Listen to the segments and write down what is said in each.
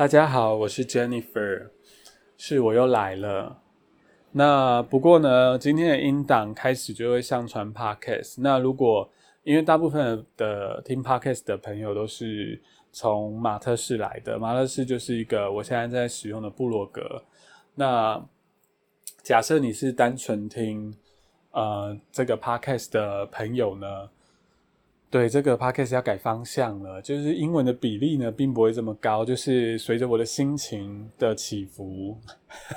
大家好，我是 Jennifer，是我又来了。那不过呢，今天的音档开始就会上传 Podcast。那如果因为大部分的听 Podcast 的朋友都是从马特市来的，马特市就是一个我现在在使用的部落格。那假设你是单纯听呃这个 Podcast 的朋友呢？对这个 podcast 要改方向了，就是英文的比例呢，并不会这么高，就是随着我的心情的起伏，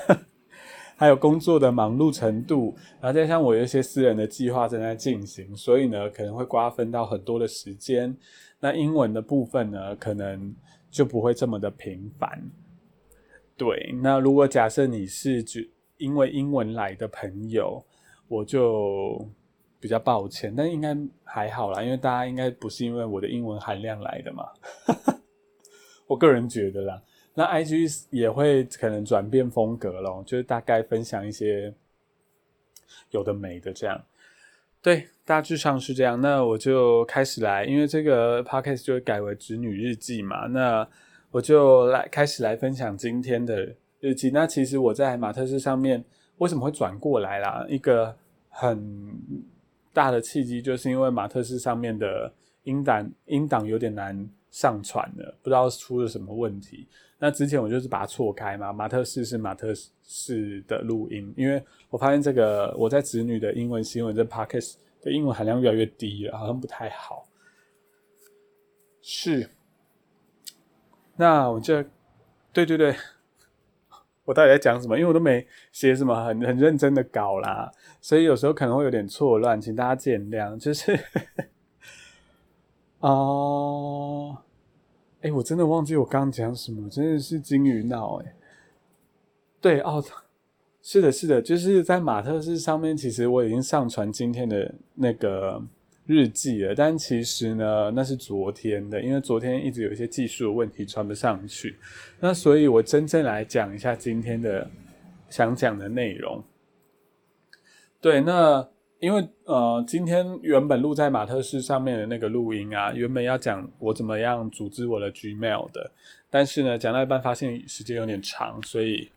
还有工作的忙碌程度，然后再加上我有一些私人的计划正在进行，所以呢，可能会瓜分到很多的时间。那英文的部分呢，可能就不会这么的频繁。对，那如果假设你是只因为英文来的朋友，我就。比较抱歉，但应该还好啦，因为大家应该不是因为我的英文含量来的嘛。我个人觉得啦，那 IG 也会可能转变风格咯，就是大概分享一些有的没的这样。对，大致上是这样。那我就开始来，因为这个 podcast 就会改为侄女日记嘛。那我就来开始来分享今天的日记。那其实我在马特斯上面为什么会转过来啦？一个很。大的契机就是因为马特斯上面的音档音档有点难上传了，不知道出了什么问题。那之前我就是把它错开嘛，马特斯是马特斯的录音，因为我发现这个我在子女的英文新闻这 podcast 的英文含量越来越低了，好像不太好。是，那我就对对对。我到底在讲什么？因为我都没写什么很很认真的稿啦，所以有时候可能会有点错乱，请大家见谅。就是，哦，哎，我真的忘记我刚讲什么，真的是金鱼脑哎。对哦，是的，是的，就是在马特斯上面，其实我已经上传今天的那个。日记了，但其实呢，那是昨天的，因为昨天一直有一些技术问题传不上去。那所以，我真正来讲一下今天的想讲的内容。对，那因为呃，今天原本录在马特斯上面的那个录音啊，原本要讲我怎么样组织我的 Gmail 的，但是呢，讲到一半发现时间有点长，所以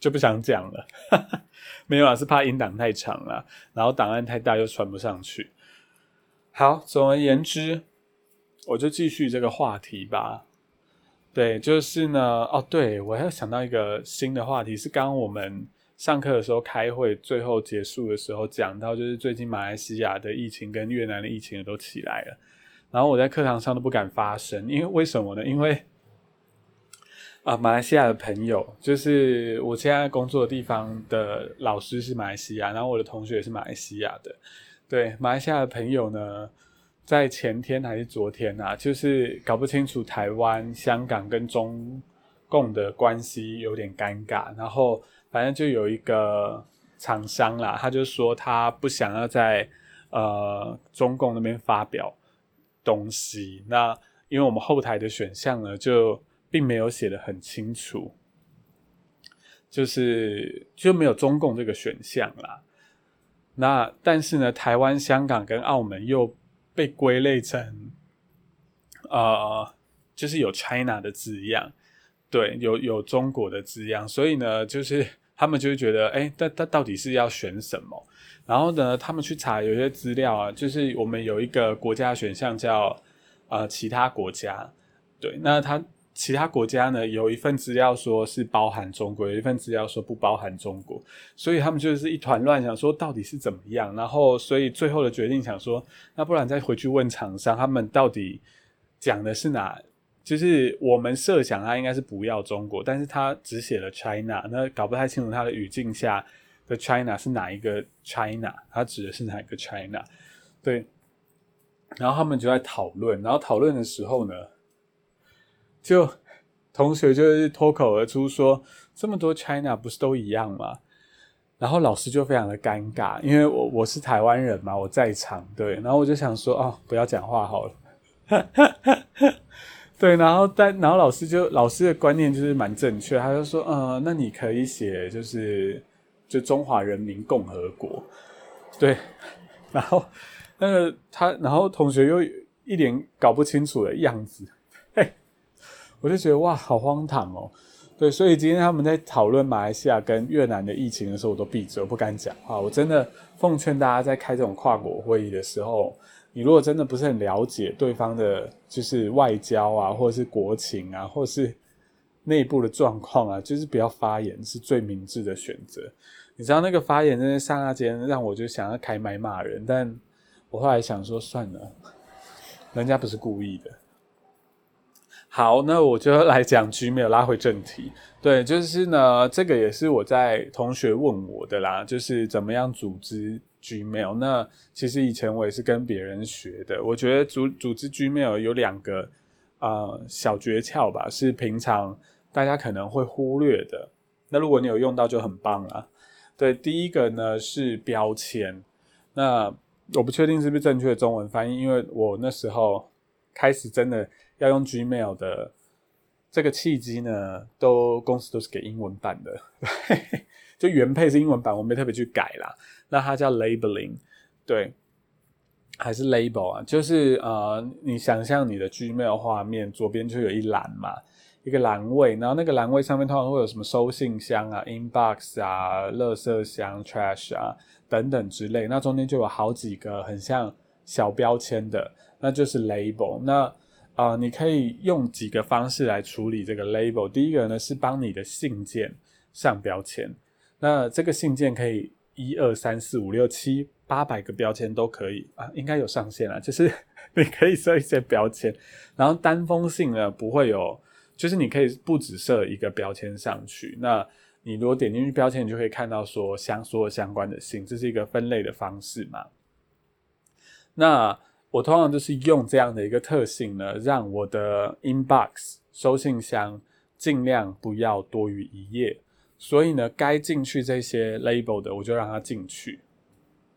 就不想讲了。没有啊，是怕音档太长了，然后档案太大又传不上去。好，总而言之，我就继续这个话题吧。对，就是呢，哦，对我还要想到一个新的话题，是刚刚我们上课的时候开会最后结束的时候讲到，就是最近马来西亚的疫情跟越南的疫情都起来了，然后我在课堂上都不敢发声，因为为什么呢？因为啊，马来西亚的朋友，就是我现在工作的地方的老师是马来西亚，然后我的同学也是马来西亚的。对马来西亚的朋友呢，在前天还是昨天啊，就是搞不清楚台湾、香港跟中共的关系有点尴尬，然后反正就有一个厂商啦，他就说他不想要在呃中共那边发表东西，那因为我们后台的选项呢，就并没有写的很清楚，就是就没有中共这个选项啦。那但是呢，台湾、香港跟澳门又被归类成，呃，就是有 China 的字样，对，有有中国的字样，所以呢，就是 他们就会觉得，哎，那那到底是要选什么？然后呢，他们去查有些资料啊，就是我们有一个国家选项叫呃其他国家，对，那他。其他国家呢，有一份资料说是包含中国，有一份资料说不包含中国，所以他们就是一团乱，想说到底是怎么样。然后，所以最后的决定想说，那不然再回去问厂商，他们到底讲的是哪？就是我们设想他应该是不要中国，但是他只写了 China，那搞不太清楚他的语境下的 China 是哪一个 China，他指的是哪一个 China？对。然后他们就在讨论，然后讨论的时候呢。就同学就是脱口而出说：“这么多 China 不是都一样吗？”然后老师就非常的尴尬，因为我我是台湾人嘛，我在场对，然后我就想说：“哦，不要讲话好了。”对，然后但然后老师就老师的观念就是蛮正确，他就说：“呃，那你可以写就是就中华人民共和国。”对，然后那个他，然后同学又一脸搞不清楚的样子。我就觉得哇，好荒唐哦。对，所以今天他们在讨论马来西亚跟越南的疫情的时候，我都闭嘴，我不敢讲话。我真的奉劝大家，在开这种跨国会议的时候，你如果真的不是很了解对方的，就是外交啊，或者是国情啊，或者是内部的状况啊，就是不要发言是最明智的选择。你知道那个发言真的刹那间让我就想要开麦骂人，但我后来想说算了，人家不是故意的。好，那我就来讲 Gmail，拉回正题。对，就是呢，这个也是我在同学问我的啦，就是怎么样组织 Gmail。那其实以前我也是跟别人学的。我觉得组组织 Gmail 有两个啊小诀窍吧，是平常大家可能会忽略的。那如果你有用到就很棒了。对，第一个呢是标签。那我不确定是不是正确的中文翻译，因为我那时候开始真的。要用 Gmail 的这个契机呢，都公司都是给英文版的，就原配是英文版，我没特别去改啦。那它叫 Labeling，对，还是 Label 啊？就是呃，你想象你的 Gmail 画面左边就有一栏嘛，一个栏位，然后那个栏位上面通常会有什么收信箱啊、Inbox 啊、垃圾箱、Trash 啊等等之类，那中间就有好几个很像小标签的，那就是 Label。那啊，你可以用几个方式来处理这个 label。第一个呢是帮你的信件上标签，那这个信件可以一二三四五六七八百个标签都可以啊，应该有上限啊，就是你可以设一些标签，然后单封信呢不会有，就是你可以不只设一个标签上去。那你如果点进去标签，你就可以看到说相所有相关的信，这是一个分类的方式嘛？那。我通常就是用这样的一个特性呢，让我的 inbox 收信箱尽量不要多于一页，所以呢，该进去这些 label 的，我就让它进去。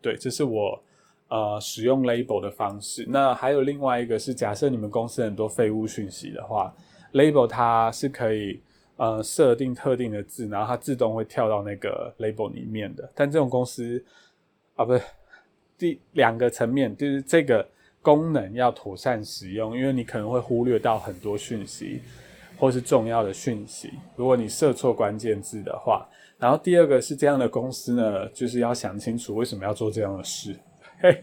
对，这是我呃使用 label 的方式。那还有另外一个是，假设你们公司很多废物讯息的话，label 它是可以呃设定特定的字，然后它自动会跳到那个 label 里面的。但这种公司啊，不是第两个层面，就是这个。功能要妥善使用，因为你可能会忽略到很多讯息，或是重要的讯息。如果你设错关键字的话，然后第二个是这样的公司呢，就是要想清楚为什么要做这样的事，嘿，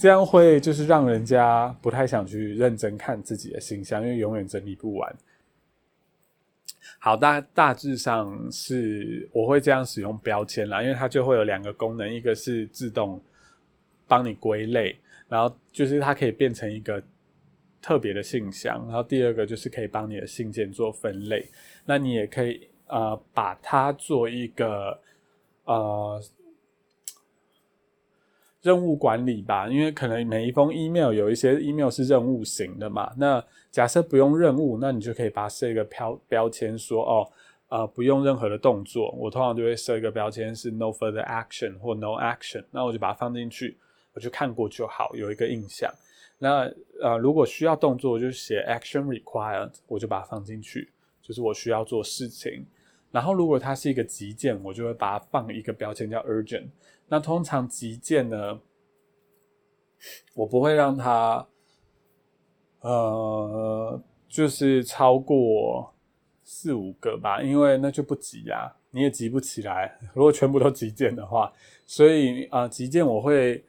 这样会就是让人家不太想去认真看自己的信箱，因为永远整理不完。好，大大致上是我会这样使用标签啦，因为它就会有两个功能，一个是自动帮你归类。然后就是它可以变成一个特别的信箱，然后第二个就是可以帮你的信件做分类。那你也可以呃把它做一个呃任务管理吧，因为可能每一封 email 有一些 email 是任务型的嘛。那假设不用任务，那你就可以把它设一个标标签，说哦呃不用任何的动作。我通常就会设一个标签是 no further action 或 no action，那我就把它放进去。我就看过就好，有一个印象。那呃，如果需要动作，我就写 action required，我就把它放进去，就是我需要做事情。然后如果它是一个急件，我就会把它放一个标签叫 urgent。那通常急件呢，我不会让它呃，就是超过四五个吧，因为那就不急啊，你也急不起来。如果全部都急件的话，所以啊，急件我会。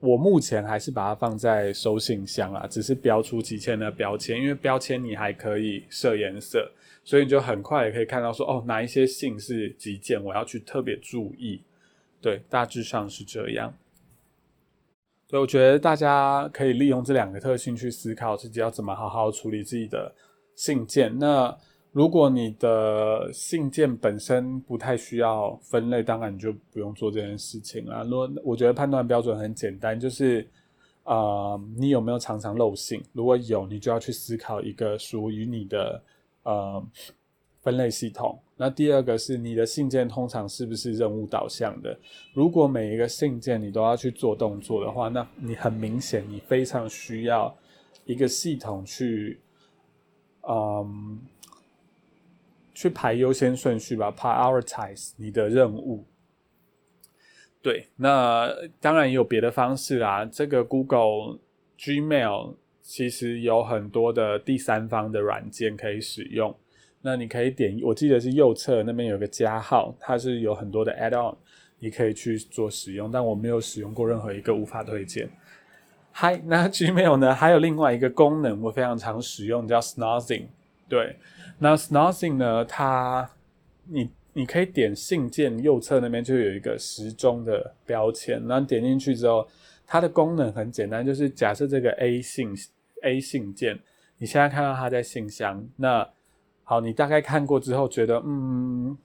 我目前还是把它放在收信箱啊，只是标出几千的标签，因为标签你还可以设颜色，所以你就很快也可以看到说，哦，哪一些信是急件，我要去特别注意。对，大致上是这样。所以我觉得大家可以利用这两个特性去思考自己要怎么好好处理自己的信件。那如果你的信件本身不太需要分类，当然你就不用做这件事情了。如果我觉得判断标准很简单，就是啊，你有没有常常漏信？如果有，你就要去思考一个属于你的呃分类系统。那第二个是你的信件通常是不是任务导向的？如果每一个信件你都要去做动作的话，那你很明显你非常需要一个系统去嗯。去排优先顺序吧，prioritize 你的任务。对，那当然也有别的方式啦。这个 Google Gmail 其实有很多的第三方的软件可以使用。那你可以点，我记得是右侧那边有个加号，它是有很多的 add-on，你可以去做使用。但我没有使用过任何一个，无法推荐。嗨，那 Gmail 呢？还有另外一个功能，我非常常使用，叫 Snozzing。对，那 Snozzing 呢？它你你可以点信件右侧那边就有一个时钟的标签，然后点进去之后，它的功能很简单，就是假设这个 A 信 A 信件，你现在看到它在信箱，那好，你大概看过之后觉得嗯，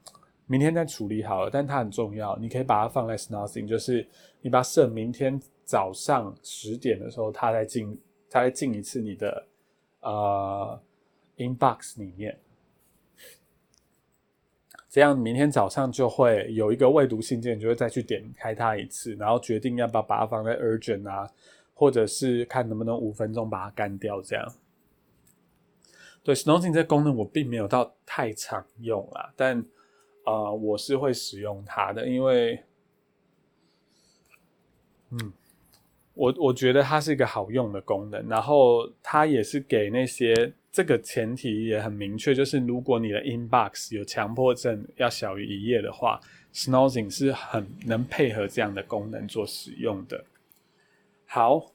明天再处理好了，但它很重要，你可以把它放在 Snozzing，就是你把它设明天。早上十点的时候，它再进，它再进一次你的呃 inbox 里面，这样明天早上就会有一个未读信件，就会再去点开它一次，然后决定要不要把它放在 urgent 啊，或者是看能不能五分钟把它干掉。这样，对 Snoozing 这功能我并没有到太常用啊，但啊我是会使用它的，因为嗯。我我觉得它是一个好用的功能，然后它也是给那些这个前提也很明确，就是如果你的 inbox 有强迫症要小于一页的话，Snoozing 是很能配合这样的功能做使用的。好，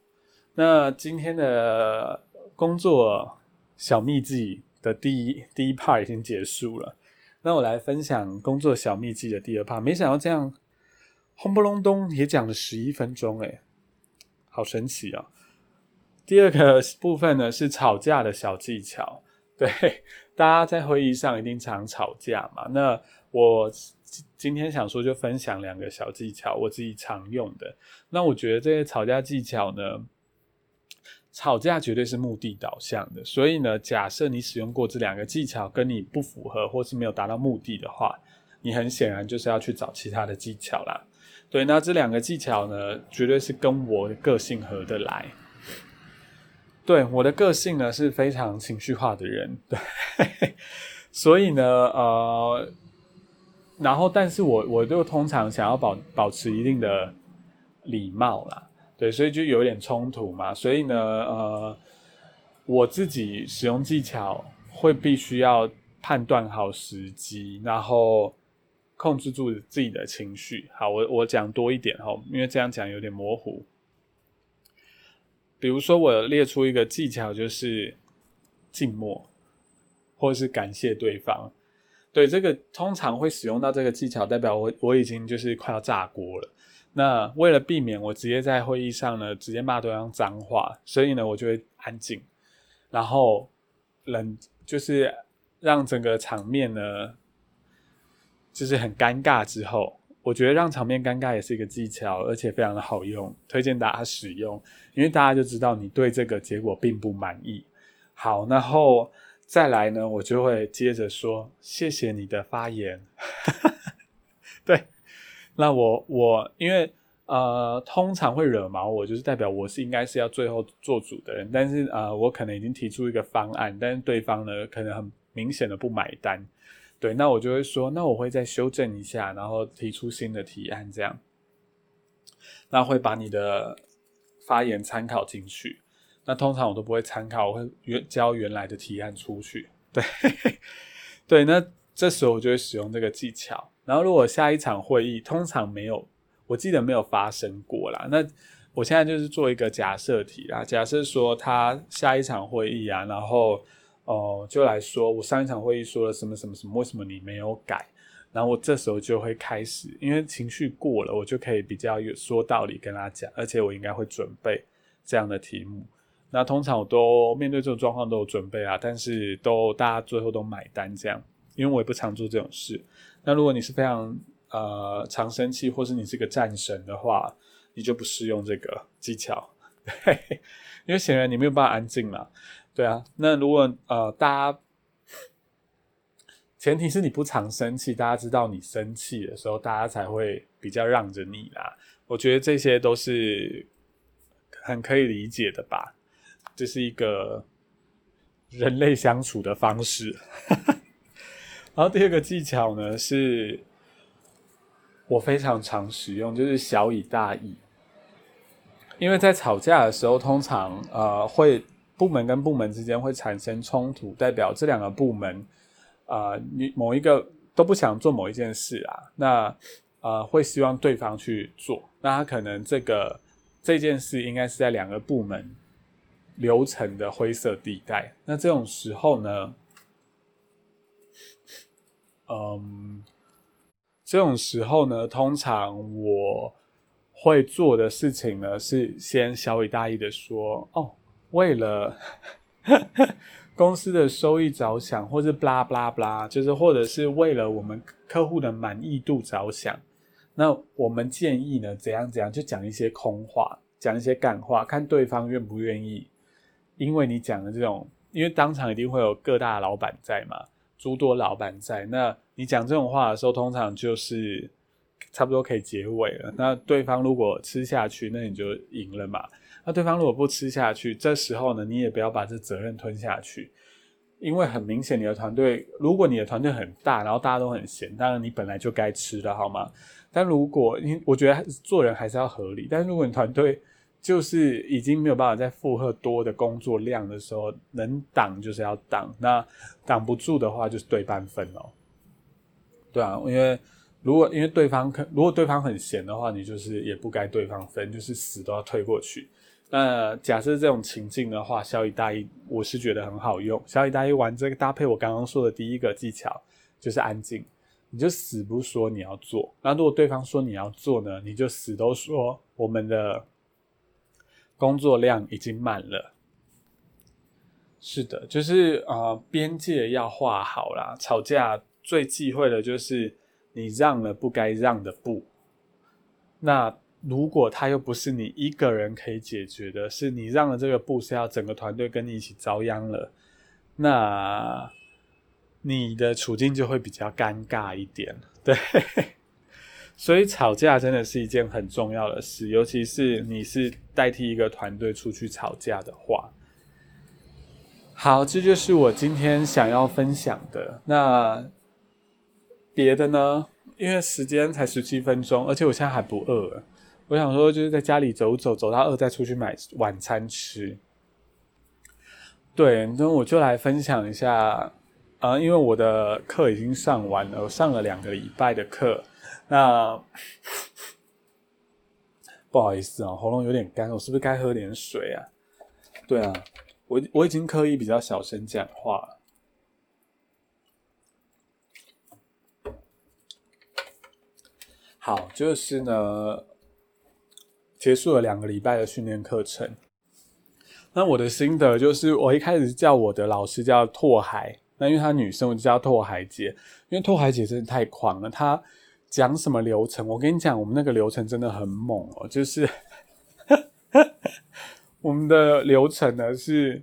那今天的工作小秘技的第一第一 part 已经结束了，那我来分享工作小秘技的第二 part。没想到这样轰不隆咚也讲了十一分钟，诶好神奇啊！第二个部分呢是吵架的小技巧。对，大家在会议上一定常吵架嘛。那我今天想说就分享两个小技巧，我自己常用的。那我觉得这些吵架技巧呢，吵架绝对是目的导向的。所以呢，假设你使用过这两个技巧跟你不符合，或是没有达到目的的话，你很显然就是要去找其他的技巧啦。对，那这两个技巧呢，绝对是跟我的个性合得来。对，我的个性呢是非常情绪化的人，对，所以呢，呃，然后，但是我我就通常想要保保持一定的礼貌啦，对，所以就有点冲突嘛。所以呢，呃，我自己使用技巧会必须要判断好时机，然后。控制住自己的情绪。好，我我讲多一点哈，因为这样讲有点模糊。比如说，我列出一个技巧，就是静默，或是感谢对方。对，这个通常会使用到这个技巧，代表我我已经就是快要炸锅了。那为了避免我直接在会议上呢，直接骂对方脏话，所以呢，我就会安静，然后冷，就是让整个场面呢。就是很尴尬之后，我觉得让场面尴尬也是一个技巧，而且非常的好用，推荐大家使用，因为大家就知道你对这个结果并不满意。好，然后再来呢，我就会接着说谢谢你的发言。对，那我我因为呃通常会惹毛我，就是代表我是应该是要最后做主的人，但是呃我可能已经提出一个方案，但是对方呢可能很明显的不买单。对，那我就会说，那我会再修正一下，然后提出新的提案，这样，那会把你的发言参考进去。那通常我都不会参考，我会原交原来的提案出去。对，对，那这时候我就会使用这个技巧。然后如果下一场会议通常没有，我记得没有发生过啦。那我现在就是做一个假设题啦，假设说他下一场会议啊，然后。哦，就来说，我上一场会议说了什么什么什么，为什么你没有改？然后我这时候就会开始，因为情绪过了，我就可以比较有说道理跟他讲，而且我应该会准备这样的题目。那通常我都面对这种状况都有准备啊，但是都大家最后都买单这样，因为我也不常做这种事。那如果你是非常呃常生气，或是你是个战神的话，你就不适用这个技巧，因为显然你没有办法安静嘛。对啊，那如果呃，大家前提是你不常生气，大家知道你生气的时候，大家才会比较让着你啦。我觉得这些都是很可以理解的吧，这是一个人类相处的方式。然后第二个技巧呢，是我非常常使用，就是小以大义。因为在吵架的时候，通常呃会。部门跟部门之间会产生冲突，代表这两个部门啊，你某一个都不想做某一件事啊，那呃会希望对方去做，那他可能这个这件事应该是在两个部门流程的灰色地带，那这种时候呢，嗯，这种时候呢，通常我。会做的事情呢，是先小以大意的说，哦，为了 公司的收益着想，或是 blah blah blah，就是或者是为了我们客户的满意度着想，那我们建议呢，怎样怎样，就讲一些空话，讲一些干话，看对方愿不愿意。因为你讲的这种，因为当场一定会有各大老板在嘛，诸多老板在，那你讲这种话的时候，通常就是。差不多可以结尾了。那对方如果吃下去，那你就赢了嘛。那对方如果不吃下去，这时候呢，你也不要把这责任吞下去，因为很明显你的团队，如果你的团队很大，然后大家都很闲，当然你本来就该吃的好吗？但如果你我觉得做人还是要合理。但如果你团队就是已经没有办法再负荷多的工作量的时候，能挡就是要挡，那挡不住的话就是对半分哦。对啊，因为。如果因为对方可，如果对方很闲的话，你就是也不该对方分，就是死都要推过去。那假设这种情境的话，小以大一，我是觉得很好用。小以大一玩这个搭配，我刚刚说的第一个技巧就是安静，你就死不说你要做。那如果对方说你要做呢，你就死都说我们的工作量已经满了。是的，就是啊，边界要画好啦。吵架最忌讳的就是。你让了不该让的步，那如果他又不是你一个人可以解决的，是你让了这个步是要整个团队跟你一起遭殃了，那你的处境就会比较尴尬一点。对，所以吵架真的是一件很重要的事，尤其是你是代替一个团队出去吵架的话。好，这就是我今天想要分享的。那。别的呢？因为时间才十七分钟，而且我现在还不饿。我想说，就是在家里走走，走到饿再出去买晚餐吃。对，那我就来分享一下啊，因为我的课已经上完了，我上了两个礼拜的课。那 不好意思啊，喉咙有点干，我是不是该喝点水啊？对啊，我我已经刻意比较小声讲话了。好，就是呢，结束了两个礼拜的训练课程。那我的心得就是，我一开始叫我的老师叫拓海，那因为她女生，我就叫拓海姐。因为拓海姐真的太狂了，她讲什么流程？我跟你讲，我们那个流程真的很猛哦。就是 我们的流程呢，是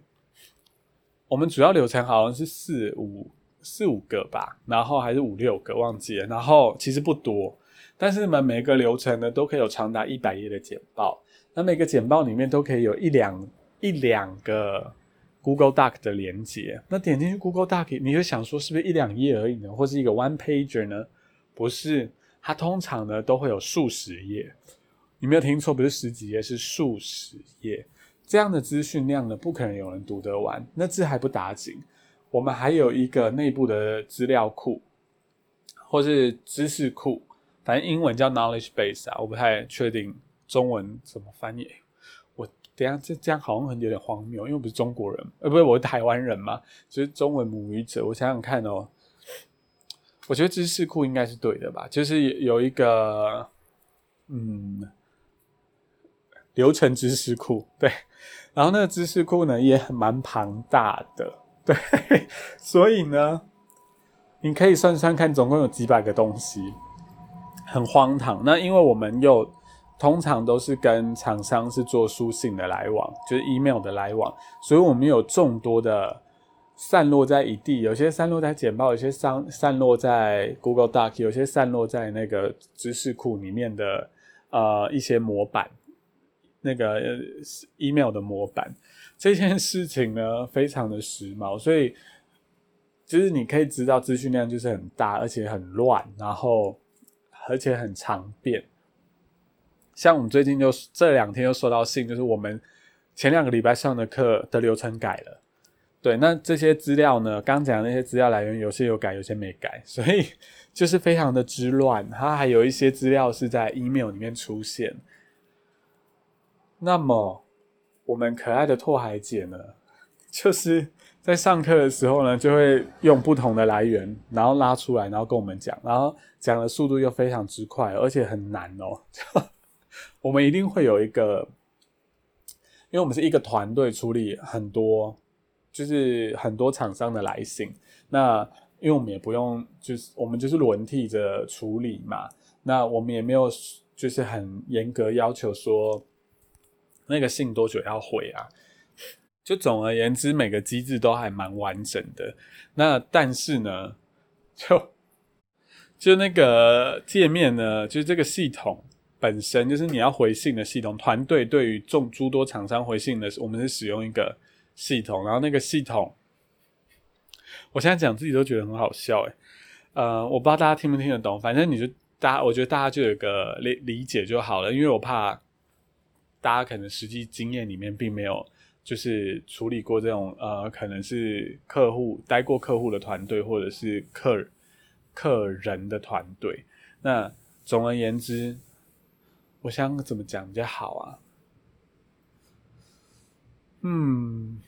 我们主要流程好像是四五四五个吧，然后还是五六个，忘记了。然后其实不多。但是呢，每个流程呢都可以有长达一百页的简报，那每个简报里面都可以有一两一两个 Google Doc 的连接。那点进去 Google Doc，你就想说是不是一两页而已呢，或是一个 One Pager 呢？不是，它通常呢都会有数十页。你没有听错，不是十几页，是数十页。这样的资讯量呢，不可能有人读得完。那字还不打紧，我们还有一个内部的资料库，或是知识库。反正英文叫 knowledge base 啊，我不太确定中文怎么翻译。我等下这这样好像有点荒谬，因为我不是中国人，呃，不是我是台湾人嘛，就是中文母语者。我想想看哦，我觉得知识库应该是对的吧？就是有一个嗯流程知识库，对，然后那个知识库呢也蛮庞大的，对，所以呢，你可以算算看，总共有几百个东西。很荒唐。那因为我们又通常都是跟厂商是做书信的来往，就是 email 的来往，所以我们有众多的散落在一地，有些散落在简报，有些散散落在 Google Doc，有些散落在那个知识库里面的呃一些模板，那个 email 的模板。这件事情呢，非常的时髦，所以就是你可以知道资讯量就是很大，而且很乱，然后。而且很常变，像我们最近就这两天又收到信，就是我们前两个礼拜上的课的流程改了。对，那这些资料呢？刚讲的那些资料来源，有些有改，有些没改，所以就是非常的之乱。它还有一些资料是在 email 里面出现。那么，我们可爱的拓海姐呢，就是在上课的时候呢，就会用不同的来源，然后拉出来，然后跟我们讲，然后讲的速度又非常之快，而且很难哦。我们一定会有一个，因为我们是一个团队处理很多。就是很多厂商的来信，那因为我们也不用，就是我们就是轮替着处理嘛。那我们也没有就是很严格要求说那个信多久要回啊。就总而言之，每个机制都还蛮完整的。那但是呢，就就那个界面呢，就是这个系统本身就是你要回信的系统团队，对于众诸多厂商回信的，我们是使用一个。系统，然后那个系统，我现在讲自己都觉得很好笑诶。呃，我不知道大家听不听得懂，反正你就大家，我觉得大家就有个理理解就好了，因为我怕大家可能实际经验里面并没有就是处理过这种呃，可能是客户待过客户的团队，或者是客客人的团队。那总而言之，我想怎么讲比较好啊？嗯，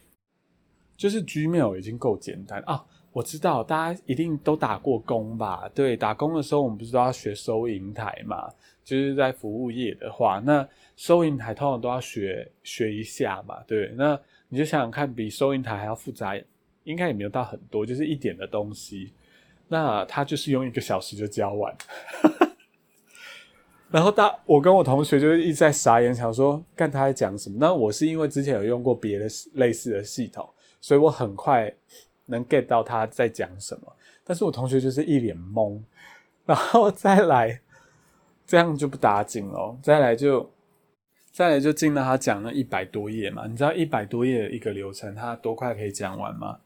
就是 Gmail 已经够简单啊！我知道大家一定都打过工吧？对，打工的时候我们不是都要学收银台嘛？就是在服务业的话，那收银台通常都要学学一下嘛？对，那你就想想看，比收银台还要复杂，应该也没有到很多，就是一点的东西。那他就是用一个小时就教完。然后大，我跟我同学就是一直在傻眼，想说看他在讲什么。那我是因为之前有用过别的类似的系统，所以我很快能 get 到他在讲什么。但是我同学就是一脸懵，然后再来这样就不打紧了。再来就再来就进到他讲了一百多页嘛。你知道一百多页的一个流程，他多快可以讲完吗？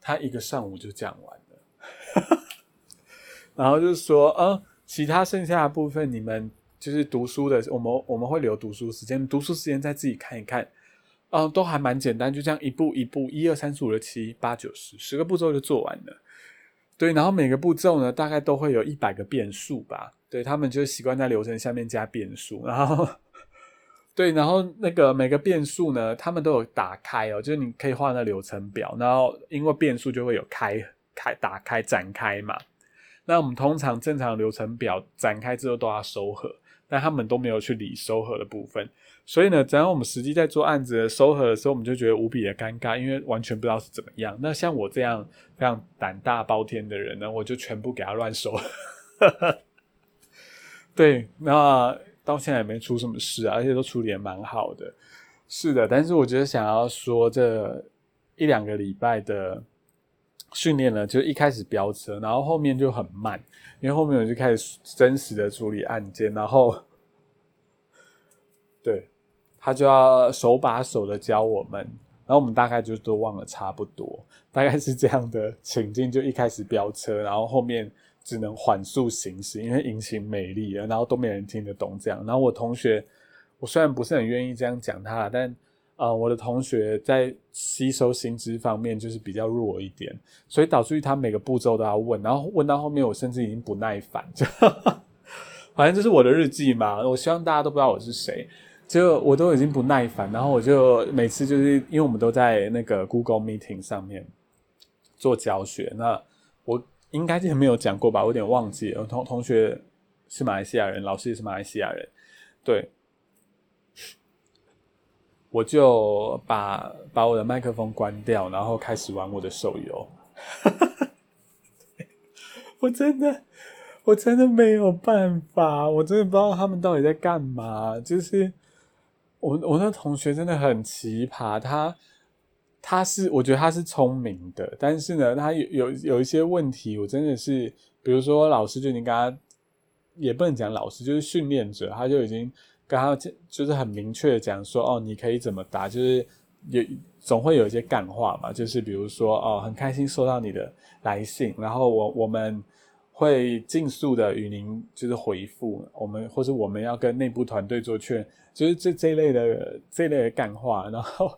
他一个上午就讲完了。然后就说，嗯。其他剩下的部分，你们就是读书的，我们我们会留读书时间，读书时间再自己看一看，嗯，都还蛮简单，就这样一步一步，一二三四五六七八九十，十个步骤就做完了。对，然后每个步骤呢，大概都会有一百个变数吧。对他们就习惯在流程下面加变数，然后 对，然后那个每个变数呢，他们都有打开哦，就是你可以画那流程表，然后因为变数就会有开开打开展开嘛。那我们通常正常流程表展开之后都要收合，但他们都没有去理收合的部分，所以呢，只要我们实际在做案子的收核的时候，我们就觉得无比的尴尬，因为完全不知道是怎么样。那像我这样非常胆大包天的人呢，我就全部给他乱收。对，那到现在也没出什么事啊，而且都处理的蛮好的。是的，但是我觉得想要说这一两个礼拜的。训练呢，就一开始飙车，然后后面就很慢，因为后面我就开始真实的处理案件，然后，对，他就要手把手的教我们，然后我们大概就都忘了差不多，大概是这样的情境，就一开始飙车，然后后面只能缓速行驶，因为引擎美丽了，然后都没人听得懂这样，然后我同学，我虽然不是很愿意这样讲他，但。啊，我的同学在吸收新知方面就是比较弱一点，所以导致于他每个步骤都要问，然后问到后面我甚至已经不耐烦，就反正这是我的日记嘛。我希望大家都不知道我是谁，就我都已经不耐烦，然后我就每次就是因为我们都在那个 Google Meeting 上面做教学，那我应该之前没有讲过吧，我有点忘记了。同同学是马来西亚人，老师也是马来西亚人，对。我就把把我的麦克风关掉，然后开始玩我的手游。我真的，我真的没有办法，我真的不知道他们到底在干嘛。就是我我那同学真的很奇葩，他他是我觉得他是聪明的，但是呢，他有有有一些问题，我真的是，比如说老师就已经跟他，也不能讲老师，就是训练者，他就已经。跟他就是很明确的讲说，哦，你可以怎么答，就是有总会有一些干话嘛，就是比如说，哦，很开心收到你的来信，然后我我们会尽速的与您就是回复我们，或是我们要跟内部团队做确认，就是这这一类的这一类的干话。然后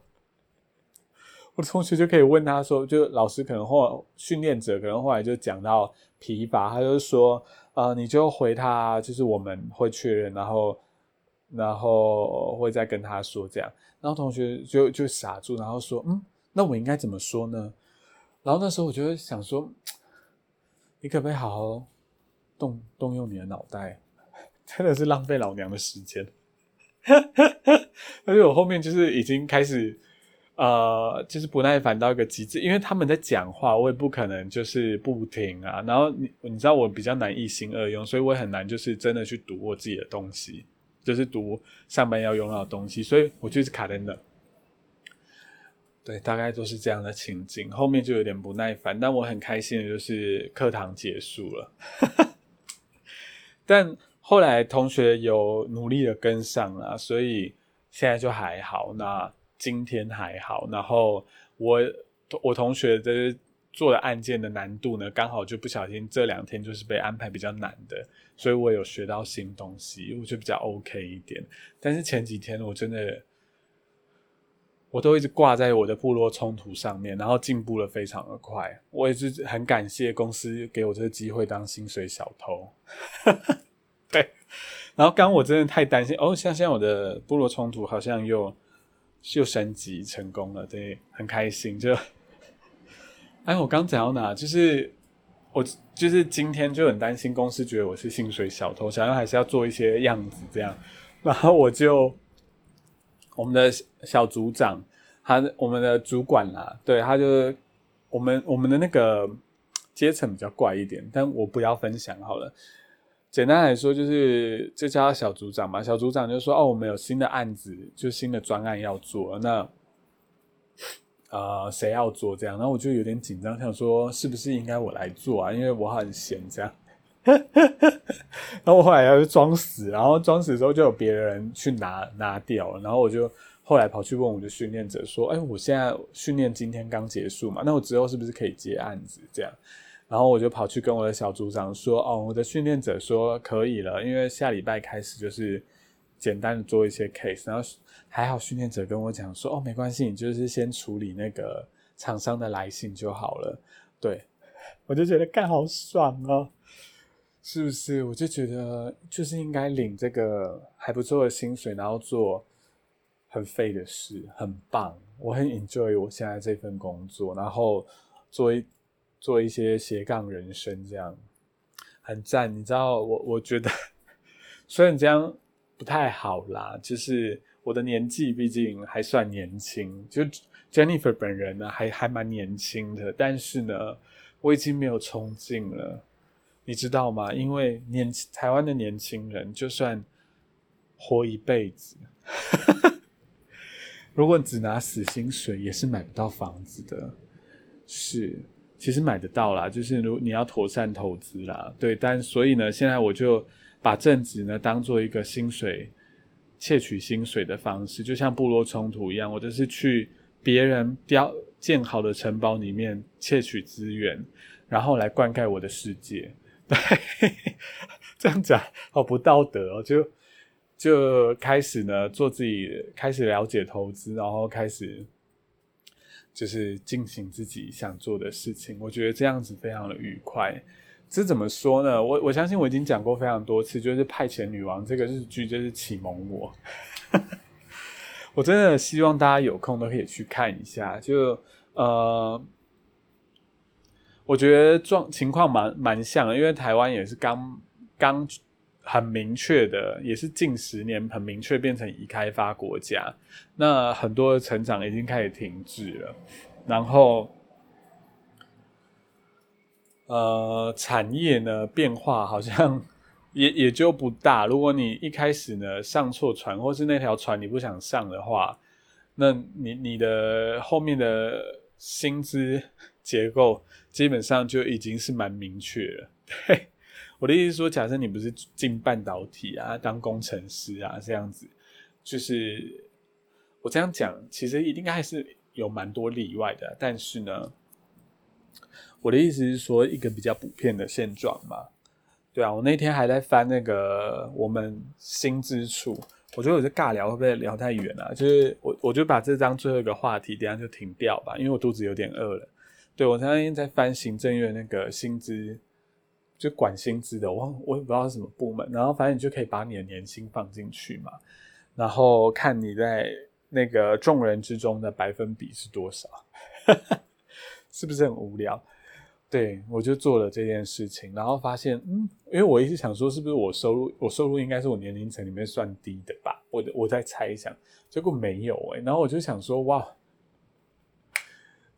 我同学就可以问他说，就老师可能或训练者可能后来就讲到疲乏，他就说，呃，你就回他，就是我们会确认，然后然后会再跟他说这样。然后同学就就傻住，然后说，嗯，那我应该怎么说呢？然后那时候我就想说。你可不可以好好动动用你的脑袋？真的是浪费老娘的时间。而且我后面就是已经开始，呃，就是不耐烦到一个极致，因为他们在讲话，我也不可能就是不停啊。然后你你知道我比较难一心二用，所以我很难就是真的去读我自己的东西，就是读上班要用到的东西，所以我就是卡在那。对，大概都是这样的情景，后面就有点不耐烦。但我很开心的就是课堂结束了，但后来同学有努力的跟上了，所以现在就还好。那今天还好，然后我我同学的做的案件的难度呢，刚好就不小心这两天就是被安排比较难的，所以我有学到新东西，我就比较 OK 一点。但是前几天我真的。我都一直挂在我的部落冲突上面，然后进步的非常的快。我也是很感谢公司给我这个机会当薪水小偷。对，然后刚我真的太担心哦，像现在我的部落冲突好像又又升级成功了，对，很开心。就，哎，我刚讲到哪？就是我就是今天就很担心公司觉得我是薪水小偷，想要还是要做一些样子这样，然后我就。我们的小组长，他我们的主管啦，对他就是我们我们的那个阶层比较怪一点，但我不要分享好了。简单来说，就是就叫他小组长嘛。小组长就说：“哦，我们有新的案子，就新的专案要做，那呃谁要做这样？”然后我就有点紧张，想说是不是应该我来做啊？因为我很闲这样。然后我后来要去装死，然后装死的时候就有别人去拿拿掉了，然后我就后来跑去问我的训练者说：“哎，我现在训练今天刚结束嘛，那我之后是不是可以接案子？”这样，然后我就跑去跟我的小组长说：“哦，我的训练者说可以了，因为下礼拜开始就是简单的做一些 case，然后还好训练者跟我讲说：哦，没关系，你就是先处理那个厂商的来信就好了。对，我就觉得干好爽哦。”是不是？我就觉得就是应该领这个还不错的薪水，然后做很废的事，很棒。我很 enjoy 我现在这份工作，然后做一做一些斜杠人生，这样很赞。你知道，我我觉得虽然这样不太好啦，就是我的年纪毕竟还算年轻，就 Jennifer 本人呢还还蛮年轻的，但是呢，我已经没有冲劲了。你知道吗？因为年台湾的年轻人，就算活一辈子，如果只拿死薪水，也是买不到房子的。是，其实买得到啦，就是如你要妥善投资啦，对。但所以呢，现在我就把正职呢当做一个薪水窃取薪水的方式，就像部落冲突一样，我就是去别人雕建好的城堡里面窃取资源，然后来灌溉我的世界。对，这样讲好不道德哦。就就开始呢，做自己，开始了解投资，然后开始就是进行自己想做的事情。我觉得这样子非常的愉快。这怎么说呢？我我相信我已经讲过非常多次，就是《派遣女王》这个日剧就是启蒙我。我真的希望大家有空都可以去看一下。就呃。我觉得状情况蛮蛮像的，因为台湾也是刚刚很明确的，也是近十年很明确变成已开发国家，那很多的成长已经开始停滞了，然后，呃，产业呢变化好像 也也就不大。如果你一开始呢上错船，或是那条船你不想上的话，那你你的后面的薪资结构。基本上就已经是蛮明确了。对，我的意思说，假设你不是进半导体啊，当工程师啊这样子，就是我这样讲，其实一定还是有蛮多例外的。但是呢，我的意思是说，一个比较普遍的现状嘛。对啊，我那天还在翻那个我们新之处，我觉得我这尬聊会不会聊太远啊？就是我我就把这张最后一个话题，等下就停掉吧，因为我肚子有点饿了。对我那天在翻行政院那个薪资，就管薪资的，我我也不知道是什么部门，然后反正你就可以把你的年薪放进去嘛，然后看你在那个众人之中的百分比是多少，是不是很无聊？对，我就做了这件事情，然后发现，嗯，因为我一直想说，是不是我收入，我收入应该是我年龄层里面算低的吧？我我在猜想，结果没有哎，然后我就想说，哇，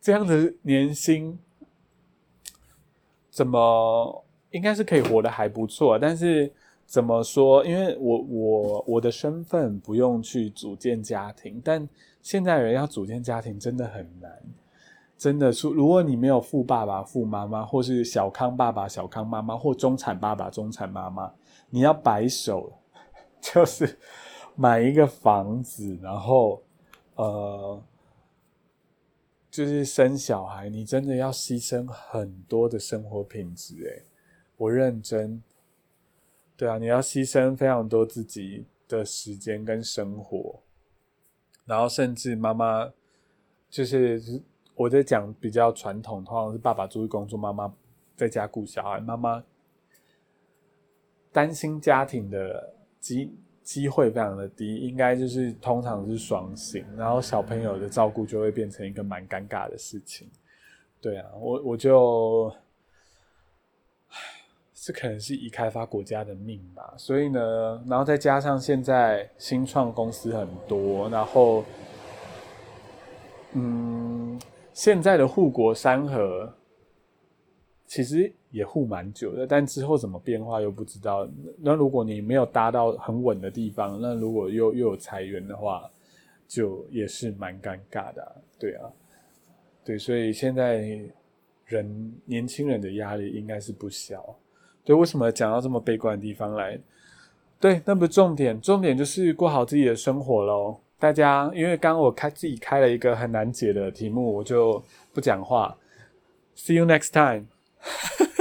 这样的年薪怎么应该是可以活得还不错？但是怎么说？因为我我我的身份不用去组建家庭，但现在人要组建家庭真的很难。真的是，如果你没有富爸爸、富妈妈，或是小康爸爸、小康妈妈，或中产爸爸、中产妈妈，你要白手，就是买一个房子，然后呃，就是生小孩，你真的要牺牲很多的生活品质。诶，我认真，对啊，你要牺牲非常多自己的时间跟生活，然后甚至妈妈就是。我在讲比较传统，通常是爸爸出去工作，妈妈在家顾小孩。妈妈担心家庭的机会非常的低，应该就是通常是双薪，然后小朋友的照顾就会变成一个蛮尴尬的事情。对啊，我我就，这可能是已开发国家的命吧。所以呢，然后再加上现在新创公司很多，然后，嗯。现在的护国山河其实也护蛮久的，但之后怎么变化又不知道。那如果你没有搭到很稳的地方，那如果又又有裁员的话，就也是蛮尴尬的。对啊，对，所以现在人年轻人的压力应该是不小。对，为什么讲到这么悲观的地方来？对，那不重点，重点就是过好自己的生活喽。大家，因为刚刚我开自己开了一个很难解的题目，我就不讲话。See you next time.